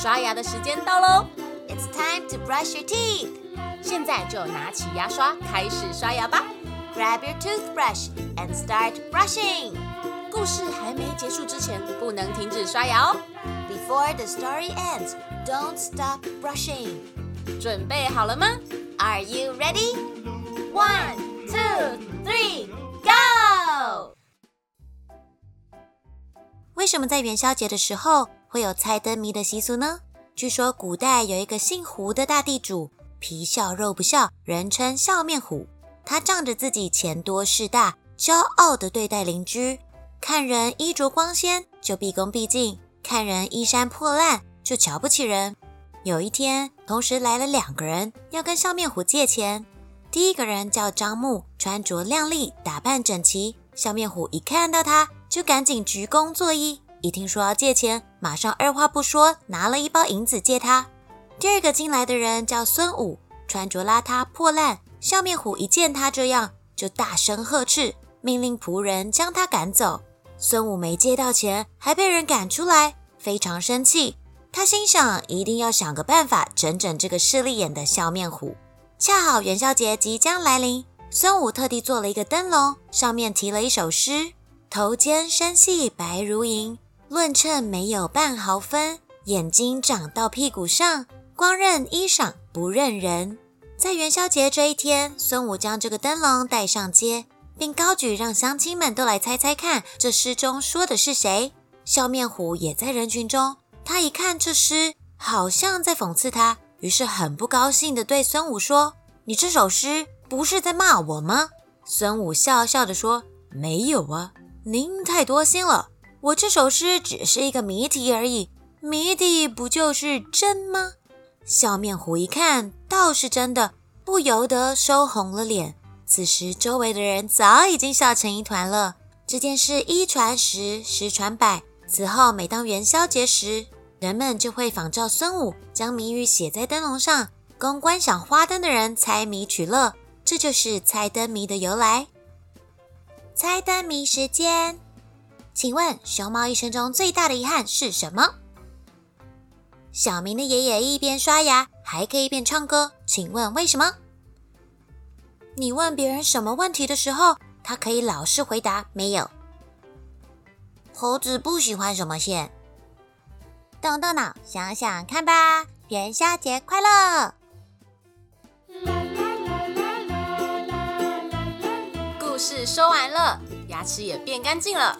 刷牙的时间到喽！It's time to brush your teeth。现在就拿起牙刷开始刷牙吧。Grab your toothbrush and start brushing。故事还没结束之前，不能停止刷牙哦。Before the story ends, don't stop brushing。准备好了吗？Are you ready? One, two, three, go！为什么在元宵节的时候 会有猜灯谜的习俗呢？据说古代有一个姓胡的大地主，皮笑肉不笑，人称笑面虎。他仗着自己钱多势大，骄傲地对待邻居。看人衣着光鲜就毕恭毕敬，看人衣衫破烂就瞧不起人。有一天，同时来了两个人要跟笑面虎借钱。第一个人叫张木，穿着靓丽，打扮整齐。笑面虎一看到他。就赶紧鞠躬作揖，一听说要借钱，马上二话不说拿了一包银子借他。第二个进来的人叫孙武，穿着邋遢破烂，笑面虎一见他这样，就大声呵斥，命令仆人将他赶走。孙武没借到钱，还被人赶出来，非常生气。他心想，一定要想个办法整整这个势利眼的笑面虎。恰好元宵节即将来临，孙武特地做了一个灯笼，上面题了一首诗。头尖身细白如银，论称没有半毫分。眼睛长到屁股上，光认衣裳不认人。在元宵节这一天，孙武将这个灯笼带上街，并高举，让乡亲们都来猜猜看，这诗中说的是谁？笑面虎也在人群中。他一看这诗，好像在讽刺他，于是很不高兴地对孙武说：“你这首诗不是在骂我吗？”孙武笑笑地说：“没有啊。”您太多心了，我这首诗只是一个谜题而已，谜底不就是真吗？笑面虎一看，倒是真的，不由得收红了脸。此时，周围的人早已经笑成一团了。这件事一传十，十传百，此后每当元宵节时，人们就会仿照孙武，将谜语写在灯笼上，供观赏花灯的人猜谜取乐。这就是猜灯谜的由来。猜灯谜时间，请问熊猫一生中最大的遗憾是什么？小明的爷爷一边刷牙还可以一边唱歌，请问为什么？你问别人什么问题的时候，他可以老实回答没有。猴子不喜欢什么线？动动脑想想看吧！元宵节快乐！故事说完了，牙齿也变干净了。